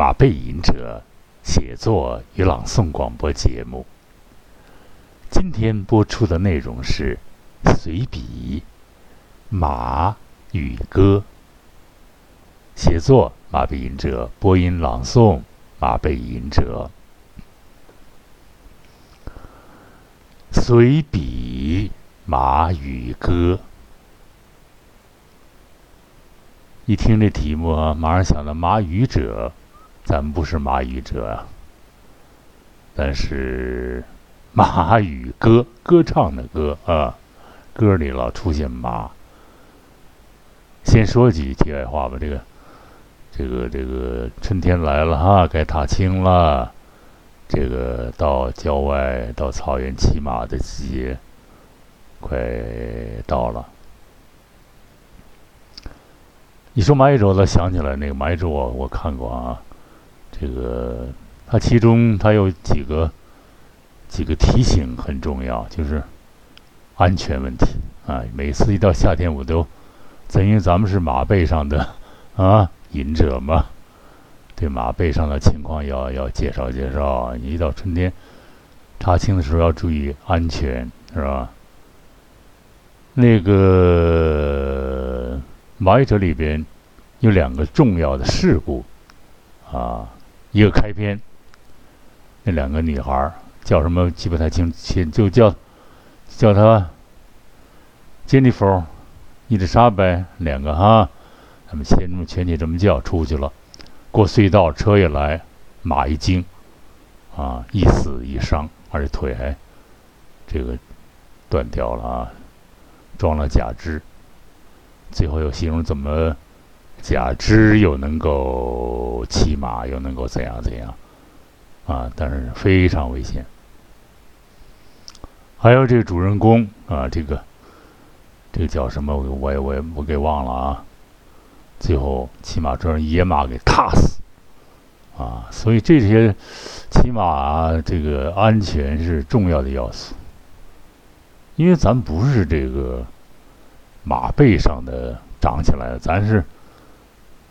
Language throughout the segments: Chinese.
马背吟者写作与朗诵广播节目。今天播出的内容是随笔《马与歌》，写作马背吟者，播音朗诵马背吟者。随笔《马与歌》。一听这题目，马上想到马语者，咱不是马语者啊。但是马语歌，歌唱的歌啊，歌里老出现马。先说几句题外话吧，这个，这个，这个春天来了哈，该踏青了。这个到郊外、到草原骑马的季节，快到了。你说马宇洲，他想起来那个马宇洲啊，我看过啊。这个它其中它有几个几个提醒很重要，就是安全问题啊。每次一到夏天，我都，咱因为咱们是马背上的啊隐者嘛，对马背上的情况要要介绍介绍。你一到春天踏青的时候要注意安全，是吧？那个。马语者里边有两个重要的事故啊，一个开篇，那两个女孩叫什么记不太清，就叫叫她 Jennifer、伊丽莎白两个哈，他们前前妻这么叫出去了，过隧道车一来，马一惊啊，一死一伤，而且腿还这个断掉了啊，装了假肢。最后又形容怎么假肢又能够骑马，又能够怎样怎样啊？但是非常危险。还有这个主人公啊，这个这个叫什么？我我也我也我给忘了啊。最后骑马让野马给踏死啊！所以这些骑马这个安全是重要的要素，因为咱不是这个。马背上的长起来的，咱是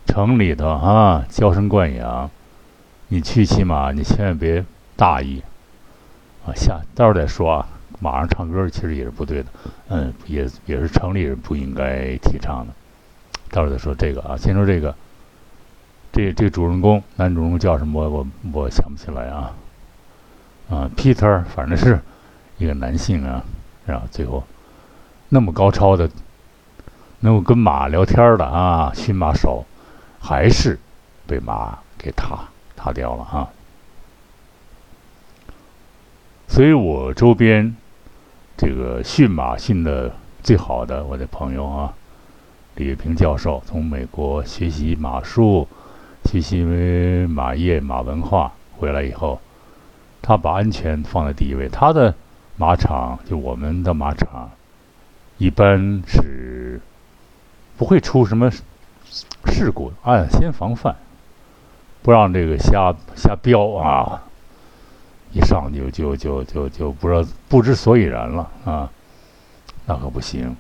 城里头啊，娇生惯养。你去骑马，你千万别大意啊！下待会儿再说啊。马上唱歌其实也是不对的，嗯，也也是城里人不应该提倡的。待会儿再说这个啊，先说这个。这这主人公，男主人公叫什么？我我想不起来啊。啊，Peter，反正是一个男性啊，然后最后那么高超的。能够跟马聊天的啊，驯马手，还是被马给踏踏掉了啊。所以我周边这个驯马驯的最好的我的朋友啊，李月平教授，从美国学习马术、学习马业、马文化回来以后，他把安全放在第一位。他的马场就我们的马场，一般是。不会出什么事故，按先防范，不让这个瞎瞎飙啊！一上就就就就就不知道不知所以然了啊，那可不行。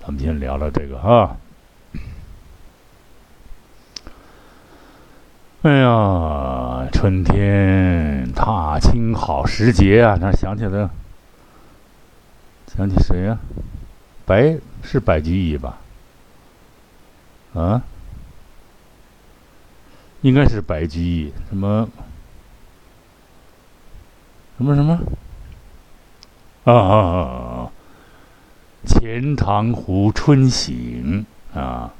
咱们先聊聊这个啊。哎呀，春天踏青好时节啊！那想起来，想起谁呀？白是白居易吧？啊，应该是白居易，什么什么什么啊啊啊！钱塘湖春醒啊，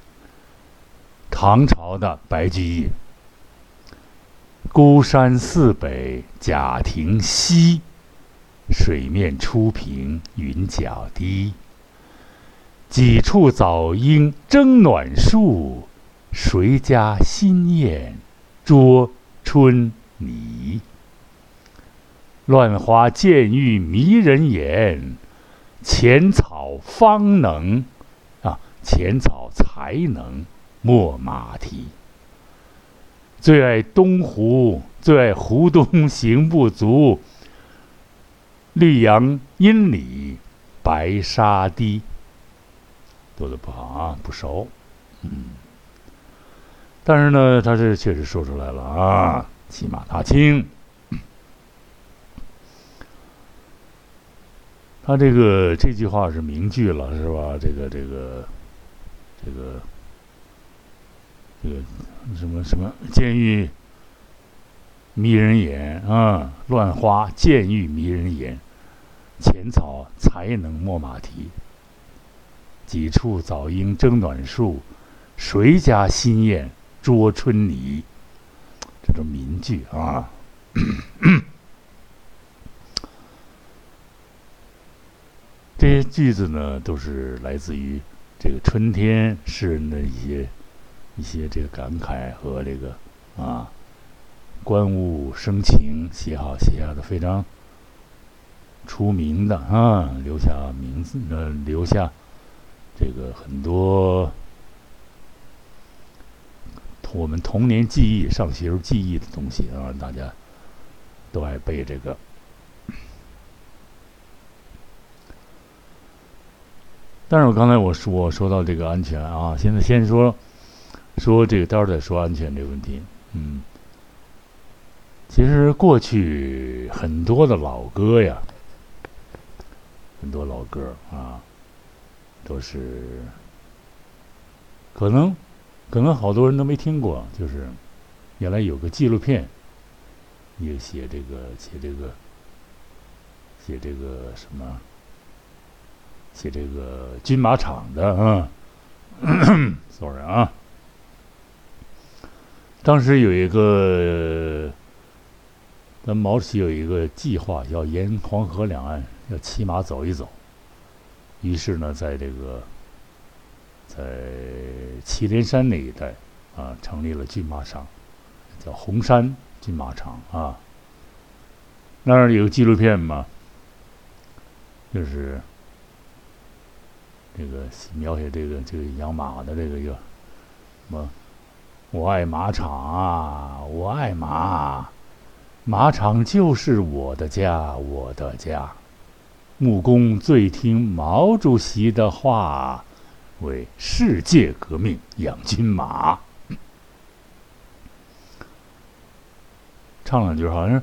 唐朝的白居易。孤山寺北贾亭西，水面初平云脚低。几处早莺争暖树，谁家新燕啄春泥？乱花渐欲迷人眼，浅草方能啊，浅草才能没马蹄。最爱东湖，最爱湖东行不足。绿杨阴里白沙堤。做的不好啊，不熟。嗯，但是呢，他是确实说出来了啊，骑马踏青。他这个这句话是名句了，是吧？这个这个这个这个什么什么监狱迷人眼啊，乱花渐欲迷人眼，浅草才能没马蹄，几处早莺争暖树，谁家新燕啄春泥？这种名句啊。这些句子呢，都是来自于这个春天诗人的一些一些这个感慨和这个啊观物生情写好写下的非常出名的啊，留下名字呃留下这个很多我们童年记忆、上学时候记忆的东西啊，大家都爱背这个。但是我刚才我说说到这个安全啊，现在先说说这个，待会儿再说安全这个问题。嗯，其实过去很多的老歌呀，很多老歌啊，都是可能可能好多人都没听过，就是原来有个纪录片，也写这个写这个写这个什么。写这个军马场的啊，sorry 啊，当时有一个，咱毛主席有一个计划，要沿黄河两岸要骑马走一走。于是呢，在这个在祁连山那一带啊，成立了骏马场，叫红山骏马场啊。那儿有纪录片嘛，就是。这个描写这个这个养马的这个叫什么？我爱马场啊，我爱马，马场就是我的家，我的家。木工最听毛主席的话，为世界革命养军马。唱两句好像。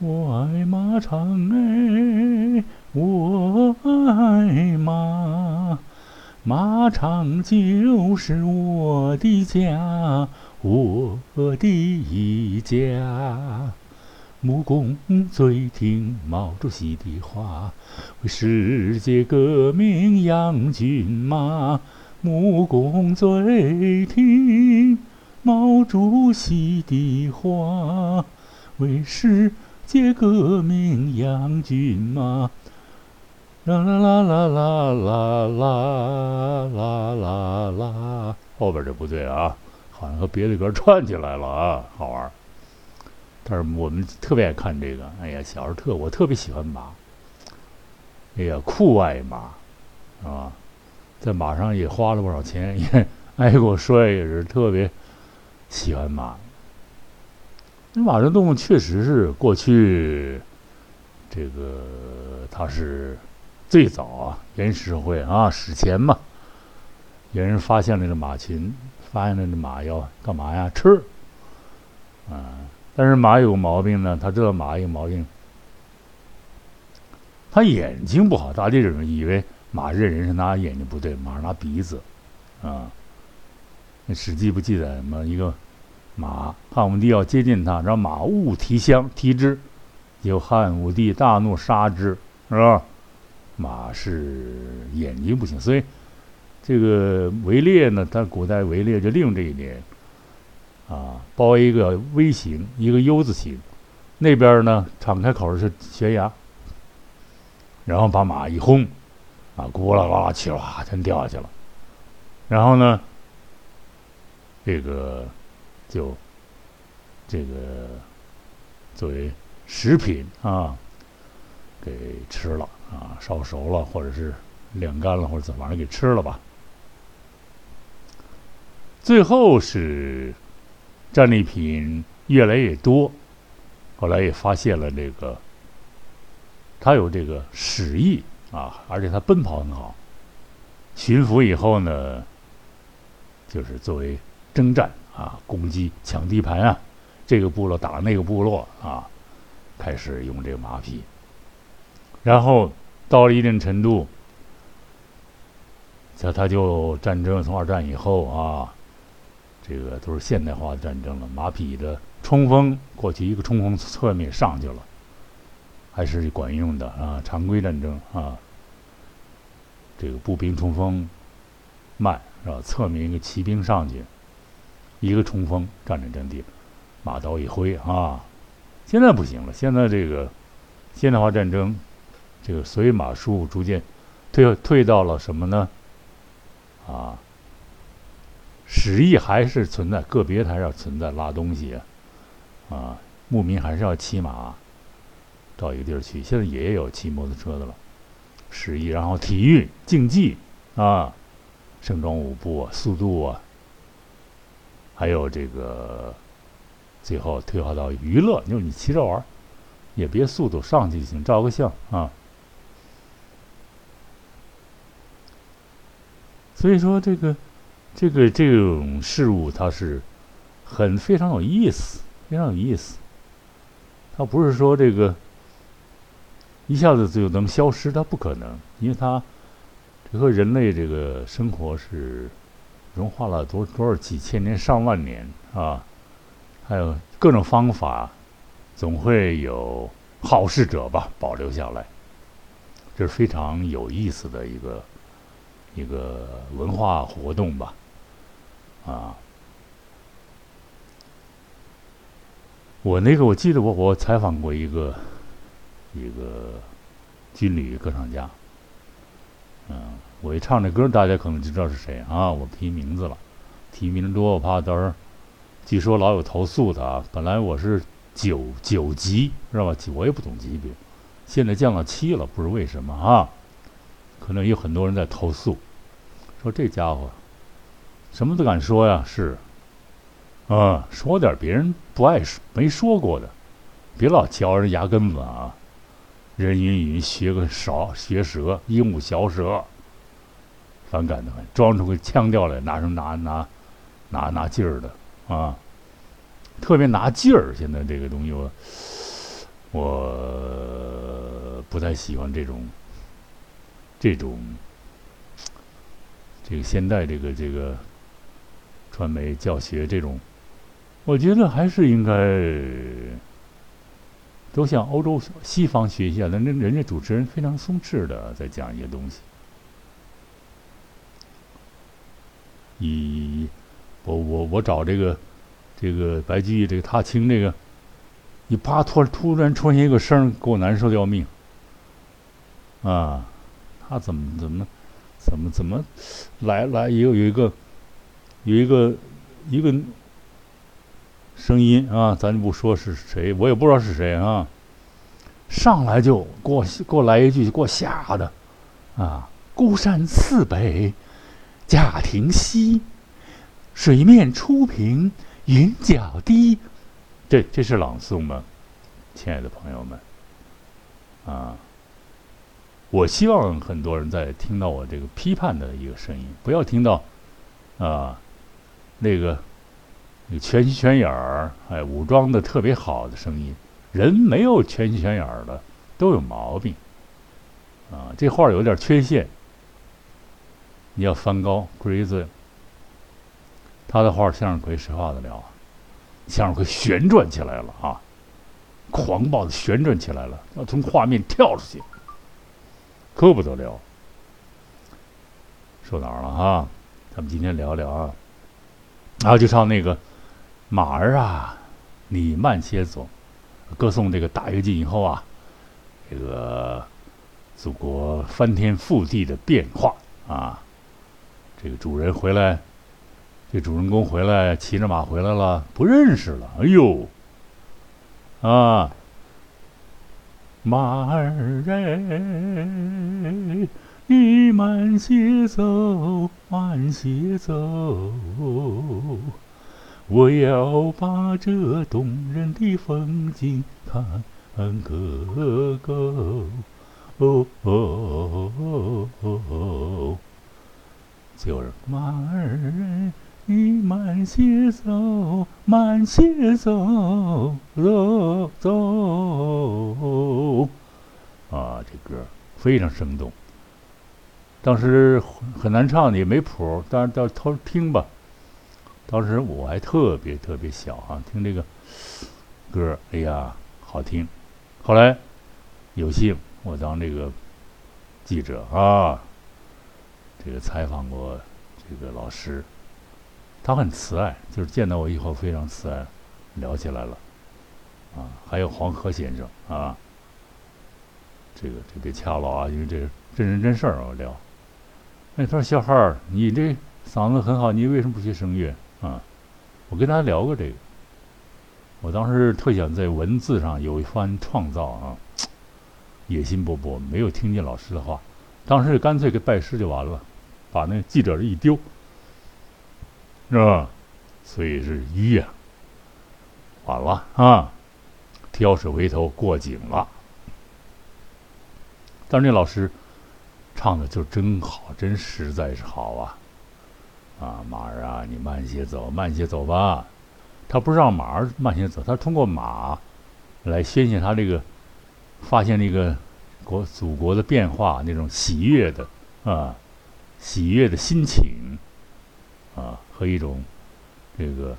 我爱马场哎，我爱马，马场就是我的家，我的家。木工最听毛主席的话，为世界革命养军马。木工最听毛主席的话，为世。界革命养军马，啦啦啦啦啦啦啦啦啦啦，后边这不对啊，好像和别的歌串起来了啊，好玩。但是我们特别爱看这个，哎呀，小时候特我特别喜欢马，哎呀，酷爱马，啊，在马上也花了不少钱，也 挨过摔，也是特别喜欢马。那马这动物确实是过去，这个它是最早啊，原始社会啊，史前嘛，有人发现了这马群，发现了这马要干嘛呀？吃，啊，但是马有毛病呢，他知道马有毛病，他眼睛不好，大家人以为马认人是拿眼睛不对，马是拿鼻子，啊，那《史记》不记载什么一个。马汉武帝要接近他，让马误提香提之，有汉武帝大怒，杀之，是吧？马是眼睛不行，所以这个围猎呢，他古代围猎就利用这一点，啊，包一个 V 型，一个 U 字形，那边呢敞开口是悬崖，然后把马一轰，啊，咕啦啦啦去啦，全掉下去了，然后呢，这个。就这个作为食品啊，给吃了啊，烧熟了或者是晾干了或者怎么着给吃了吧。最后是战利品越来越多，后来也发现了这个，他有这个使役啊，而且他奔跑很好。驯服以后呢，就是作为征战啊，攻击抢地盘啊，这个部落打那个部落啊，开始用这个马匹。然后到了一定程度，这他就战争从二战以后啊，这个都是现代化的战争了，马匹的冲锋过去一个冲锋侧面上去了，还是管用的啊，常规战争啊。这个步兵冲锋慢是吧？侧面一个骑兵上去，一个冲锋占领阵地，马刀一挥啊！现在不行了，现在这个现代化战争，这个随马术逐渐退退到了什么呢？啊，史役还是存在，个别还是要存在拉东西啊，牧民还是要骑马到一个地儿去。现在也有骑摩托车的了。十一，然后体育竞技啊，盛装舞步啊，速度啊，还有这个，最后退化到娱乐，就是你骑着玩儿，也别速度上去就行，照个相啊。所以说，这个这个这种事物，它是很非常有意思，非常有意思。它不是说这个。一下子就能消失？它不可能，因为它这和人类这个生活是融化了多多少几千年、上万年啊！还有各种方法，总会有好事者吧保留下来，这是非常有意思的一个一个文化活动吧，啊！我那个我记得我我采访过一个。一个军旅歌唱家，嗯，我一唱这歌，大家可能就知道是谁啊。我提名字了，提名多，我怕到时候，据说老有投诉的啊。本来我是九九级，知道吧？我也不懂级别，现在降到七了，不知为什么啊？可能有很多人在投诉，说这家伙什么都敢说呀，是，啊，说点别人不爱说、没说过的，别老嚼人牙根子啊。人云云，学个勺学舌，鹦鹉学舌，反感的很，装出个腔调来，拿什么拿拿拿拿劲儿的。啊！特别拿劲儿，现在这个东西我我不太喜欢这种这种这个现代这个这个传媒教学这种，我觉得还是应该。都向欧洲、西方学习啊！那那人家主持人非常松弛的在讲一些东西。一，我我我找这个这个白居易这个踏青这个，你啪突突然出现一个声给我难受的要命。啊，他怎么怎么怎么怎么来来也有有一个有一个一个。声音啊，咱就不说是谁，我也不知道是谁啊。上来就给我给我来一句，给我吓的啊！孤山寺北贾亭西，水面初平云脚低。这这是朗诵吗？亲爱的朋友们啊！我希望很多人在听到我这个批判的一个声音，不要听到啊那个。有全心全眼儿，哎，武装的特别好的声音，人没有全心全眼儿的，都有毛病，啊，这画有点缺陷，你要翻高，a 子，他的画向日葵谁画得了？向日葵旋转起来了啊，狂暴的旋转起来了，要从画面跳出去，可不得了。说哪儿了啊？咱们今天聊聊啊，然后就唱那个。马儿啊，你慢些走，歌颂这个大跃进以后啊，这个祖国翻天覆地的变化啊，这个主人回来，这主人公回来，骑着马回来了，不认识了，哎呦，啊，马儿哎，你慢些走，慢些走。我要把这动人的风景看个够。哦哦哦哦！就是马儿你慢些走，慢些走，走走。啊，这歌非常生动。当时很难唱，也没谱，但是到偷听吧。当时我还特别特别小啊，听这个歌，哎呀，好听。后来有幸我当这个记者啊，这个采访过这个老师，他很慈爱，就是见到我以后非常慈爱，聊起来了啊。还有黄河先生啊，这个这别掐了啊，因为这是真人真事儿我聊。哎，他说小孩儿，你这嗓子很好，你为什么不学声乐啊？我跟他聊过这个。我当时特想在文字上有一番创造啊，野心勃勃，没有听见老师的话，当时干脆给拜师就完了，把那记者一丢，是吧？所以是一呀，晚了啊，挑水回头过井了。但是那老师。唱的就真好，真实在是好啊！啊，马儿啊，你慢些走，慢些走吧。他不是让马儿慢些走，他通过马来宣泄他这个发现这个国祖国的变化那种喜悦的啊，喜悦的心情啊，和一种这个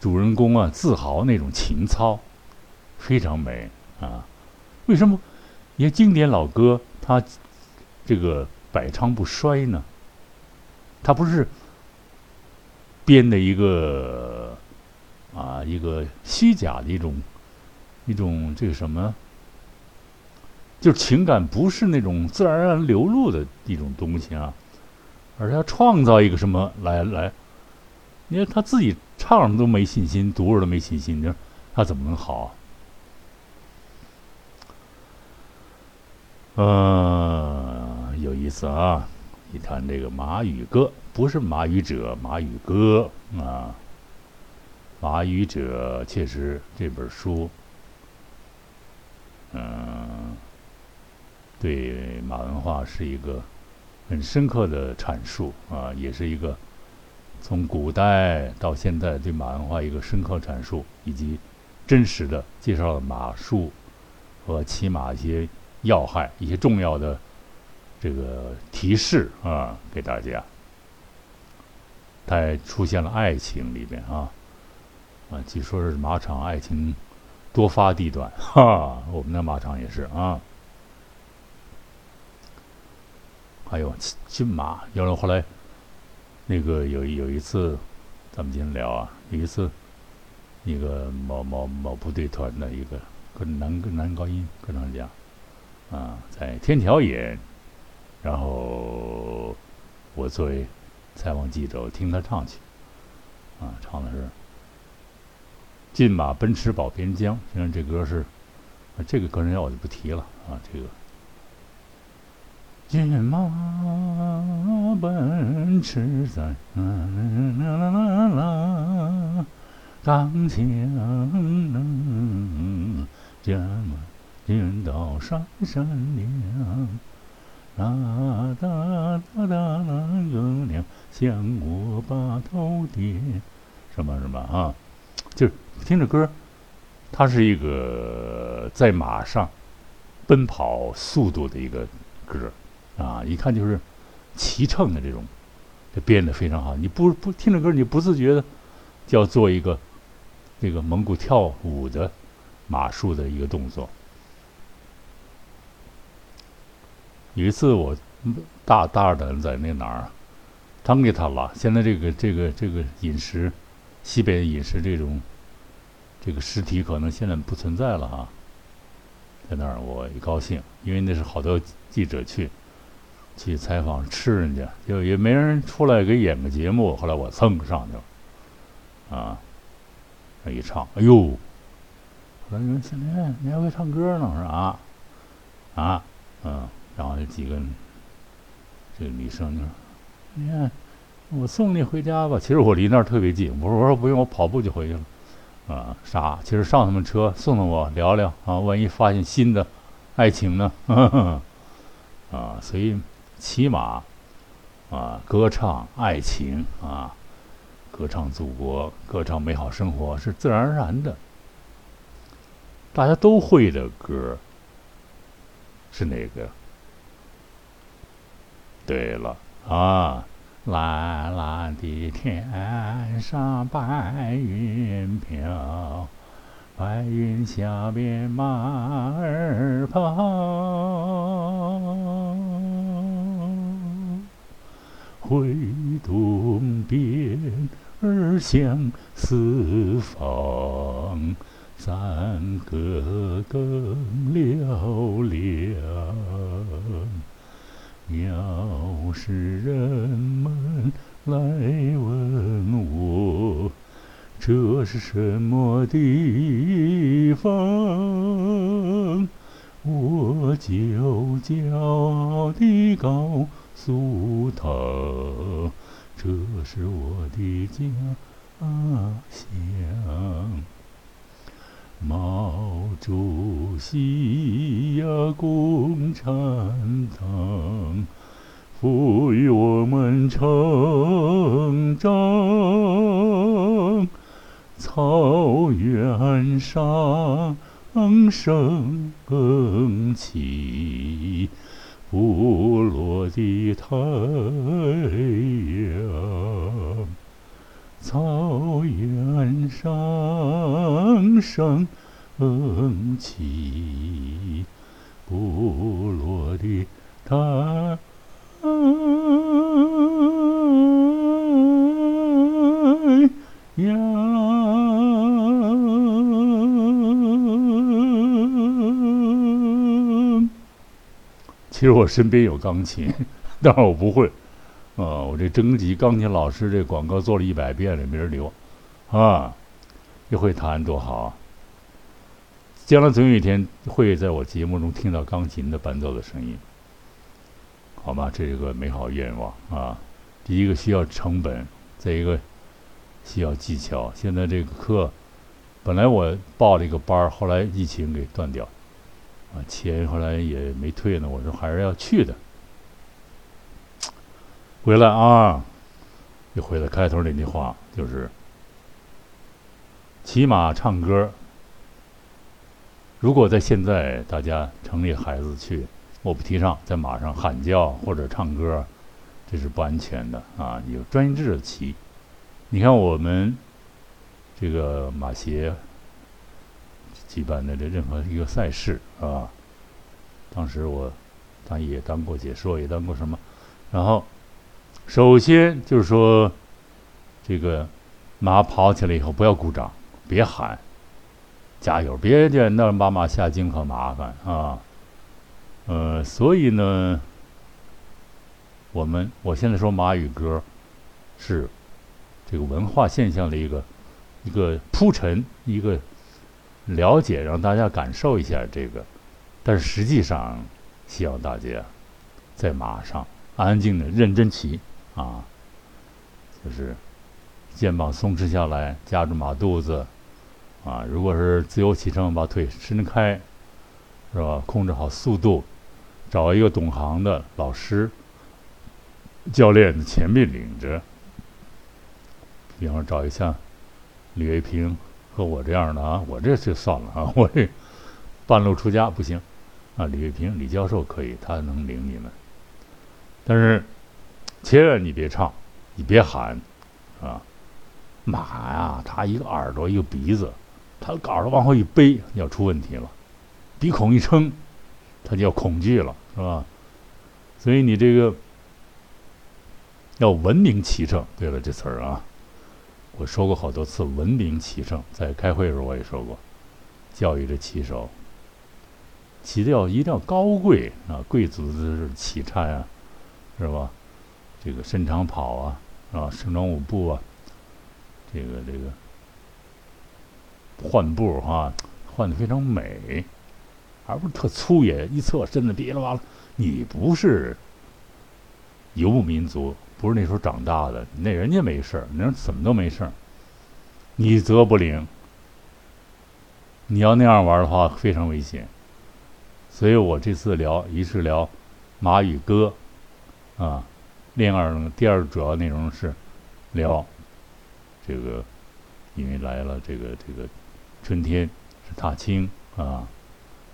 主人公啊自豪那种情操，非常美啊。为什么？你看经典老歌它。这个百唱不衰呢？他不是编的一个啊，一个虚假的一种一种这个什么？就是情感不是那种自然而然流露的一种东西啊，而是要创造一个什么来来？你看他自己唱的都没信心，读着都没信心，你说他怎么能好？嗯。有意思啊！一谈这个《马语歌》，不是《马语者》，《马语歌》啊，《马语者》确实这本书，嗯，对马文化是一个很深刻的阐述啊，也是一个从古代到现在对马文化一个深刻阐述，以及真实的介绍了马术和骑马一些要害、一些重要的。这个提示啊，给大家，它还出现了爱情里边啊，啊，据说是马场爱情多发地段，哈，我们的马场也是啊。还有骏马，有了后来，那个有有一次，咱们今天聊啊，有一次，一个某某某部队团的一个跟男跟男高音歌唱家，啊，在天桥演。然后我作为采访记者，听他唱去，啊，唱的是《骏马奔驰保边疆》。现在这歌是，这个个人要我就不提了啊。这个骏马奔驰在啦啦啦啦啦钢枪将军到山山梁。啊哒哒哒啦，姑娘向我把头点，什么什么啊？就是听着歌，它是一个在马上奔跑速度的一个歌啊，一看就是骑乘的这种，就编的非常好。你不不听着歌，你不自觉的就要做一个这个蒙古跳舞的马术的一个动作。有一次我大大二的在那哪儿，当给他了。现在这个这个这个饮食，西北饮食这种，这个尸体可能现在不存在了哈。在那儿我一高兴，因为那是好多记者去，去采访吃人家，就也没人出来给演个节目。后来我蹭上去了，啊，那一唱，哎呦，后来你说现在你还会唱歌呢？我说啊，啊，嗯。然后这几个这个女生就说：“你看，我送你回家吧。”其实我离那儿特别近，我说：“我说不用，我跑步就回去了。”啊，傻！其实上他们车送送我聊聊啊，万一发现新的爱情呢？啊，所以骑马啊，歌唱爱情啊，歌唱祖国、歌唱美好生活是自然而然的。大家都会的歌是哪个？对了啊，蓝蓝的天上白云飘，白云下边马儿跑。挥动鞭儿向四方，赞歌更嘹亮。要是人们来问我，这是什么地方，我就骄傲地告。诉他，这是我的家乡。毛主席呀，共产党赋予我们成长。草原上升起。不落的太阳，草原上升升起，不落的太阳。其实我身边有钢琴，但是我不会。啊，我这征集钢琴老师这广告做了一百遍了，没人留。啊，又会弹多好啊！将来总有一天会在我节目中听到钢琴的伴奏的声音，好吗？这是个美好愿望啊！第一个需要成本，再一个需要技巧。现在这个课，本来我报了一个班儿，后来疫情给断掉。啊，钱后来也没退呢。我说还是要去的。回来啊，又回来开头那句话，就是骑马唱歌。如果在现在大家城里孩子去，我不提倡在马上喊叫或者唱歌，这是不安全的啊。有专制的骑。你看我们这个马协。举办的这任何一个赛事啊，当时我当也当过解说，也当过什么。然后，首先就是说，这个马跑起来以后不要鼓掌，别喊，加油，别见那把马下井可麻烦啊。呃，所以呢，我们我现在说马语歌是这个文化现象的一个一个铺陈，一个。了解，让大家感受一下这个，但是实际上，希望大家在马上安静的认真骑啊，就是肩膀松弛下来，夹住马肚子啊。如果是自由骑乘，把腿伸开，是吧？控制好速度，找一个懂行的老师、教练在前面领着，比方说找一下李卫平。和我这样的啊，我这就算了啊，我这半路出家不行啊。李卫平李教授可以，他能领你们，但是千万你别唱，你别喊啊。马呀，他一个耳朵一个鼻子，他耳朵往后一背要出问题了，鼻孔一撑，他就要恐惧了，是吧？所以你这个要文明骑乘。对了，这词儿啊。我说过好多次，文明骑乘，在开会的时候我也说过，教育这骑手，骑的要一定要高贵啊，贵族的骑颤啊，是吧？这个伸长跑啊，啊，盛装舞步啊，这个这个换步哈，换的非常美，而不是特粗野，一侧身子别了哇了。你不是游牧民族。不是那时候长大的，那人家没事儿，那人怎么都没事儿，你则不灵。你要那样玩的话，非常危险。所以我这次聊，一是聊马与歌，啊，另二呢，第二主要内容是聊这个因为来了这个这个春天是踏青啊，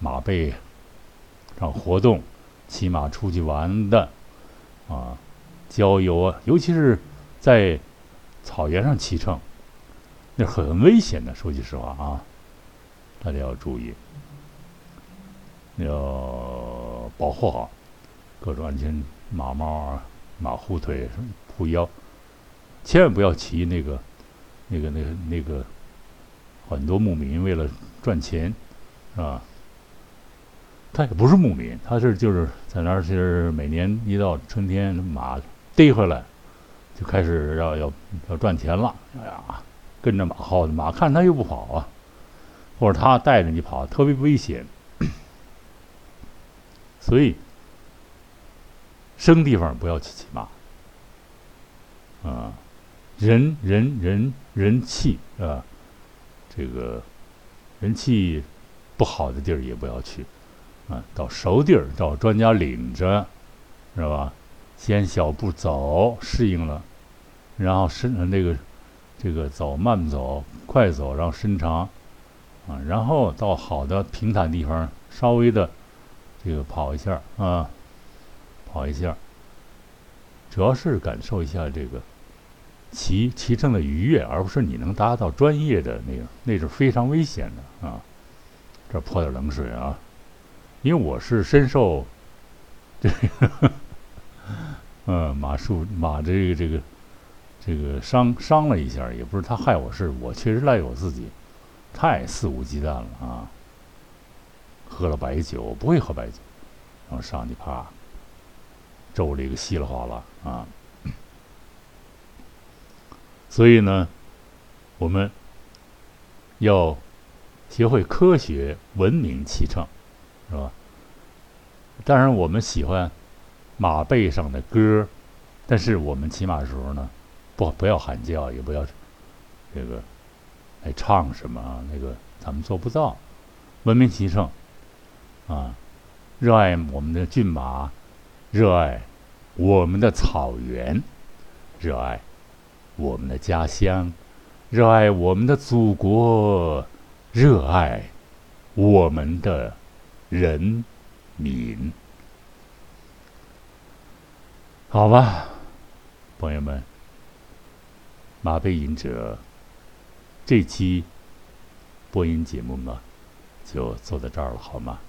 马背上活动，骑马出去玩的啊，郊游啊，尤其是在草原上骑乘，那很危险的。说句实话啊，大家要注意，要保护好各种安全马帽啊、马护腿、护腰，千万不要骑那个、那个、那个、那个。很多牧民为了赚钱，是吧？他也不是牧民，他是就是在那儿是每年一到春天，马逮回来，就开始要要要赚钱了。哎呀，跟着马耗子，马看他又不跑啊，或者他带着你跑，特别危险。所以，生地方不要去骑马。啊，人人人人气啊，这个人气不好的地儿也不要去。啊，到熟地儿，找专家领着，是吧？先小步走，适应了，然后伸那个这个走慢走、快走，然后伸长，啊，然后到好的平坦地方，稍微的这个跑一下啊，跑一下，主要是感受一下这个骑骑乘的愉悦，而不是你能达到专业的那个，那是非常危险的啊！这泼点冷水啊！因为我是深受这个，嗯，马术马这个这个这个伤伤了一下，也不是他害我，是我确实赖我自己，太肆无忌惮了啊！喝了白酒，我不会喝白酒，然后上去啪，揍了一个稀里哗啦啊！所以呢，我们要学会科学文明骑乘。是吧？当然，我们喜欢马背上的歌但是我们骑马的时候呢，不不要喊叫，也不要这个来唱什么啊？那个咱们做不到。文明骑乘啊，热爱我们的骏马，热爱我们的草原，热爱我们的家乡，热爱我们的祖国，热爱我们的。人民，好吧，朋友们，马背吟者这期播音节目呢，就做到这儿了，好吗？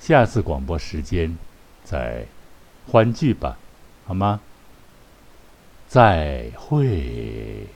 下次广播时间再欢聚吧，好吗？再会。